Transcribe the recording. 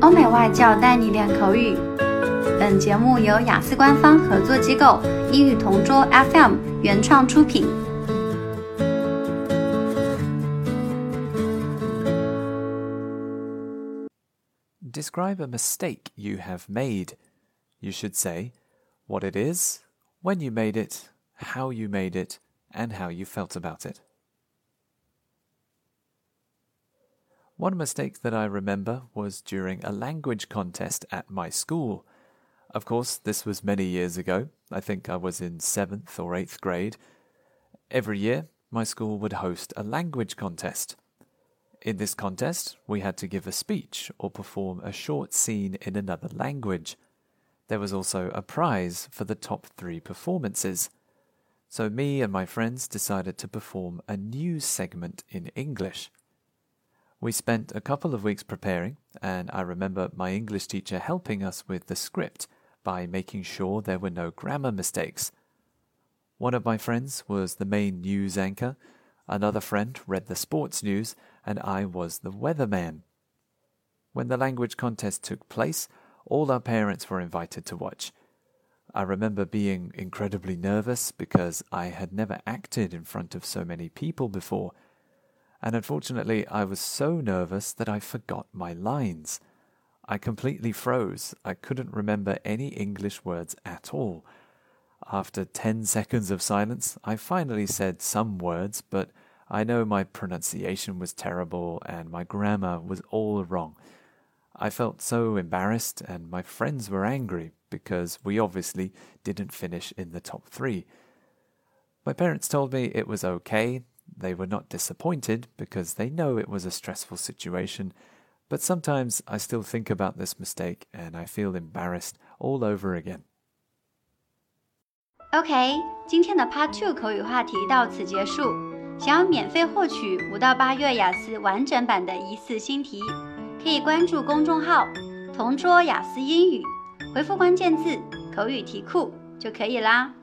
欧美外教带你练口语。本节目由雅思官方合作机构英语同桌 FM 原创出品。Describe a mistake you have made. You should say what it is, when you made it, how you made it, and how you felt about it. One mistake that I remember was during a language contest at my school. Of course, this was many years ago. I think I was in seventh or eighth grade. Every year, my school would host a language contest. In this contest, we had to give a speech or perform a short scene in another language. There was also a prize for the top three performances. So, me and my friends decided to perform a news segment in English. We spent a couple of weeks preparing, and I remember my English teacher helping us with the script by making sure there were no grammar mistakes. One of my friends was the main news anchor, another friend read the sports news, and I was the weatherman. When the language contest took place, all our parents were invited to watch. I remember being incredibly nervous because I had never acted in front of so many people before and unfortunately, I was so nervous that I forgot my lines. I completely froze. I couldn't remember any English words at all. After 10 seconds of silence, I finally said some words, but I know my pronunciation was terrible and my grammar was all wrong. I felt so embarrassed, and my friends were angry because we obviously didn't finish in the top three. My parents told me it was okay, they were not disappointed because they know it was a stressful situation, but sometimes I still think about this mistake and I feel embarrassed all over again. OK，今天的 Part Two 口语话题到此结束。想要免费获取五到八月雅思完整版的疑似新题，可以关注公众号“同桌雅思英语”，回复关键字“口语题库”就可以啦。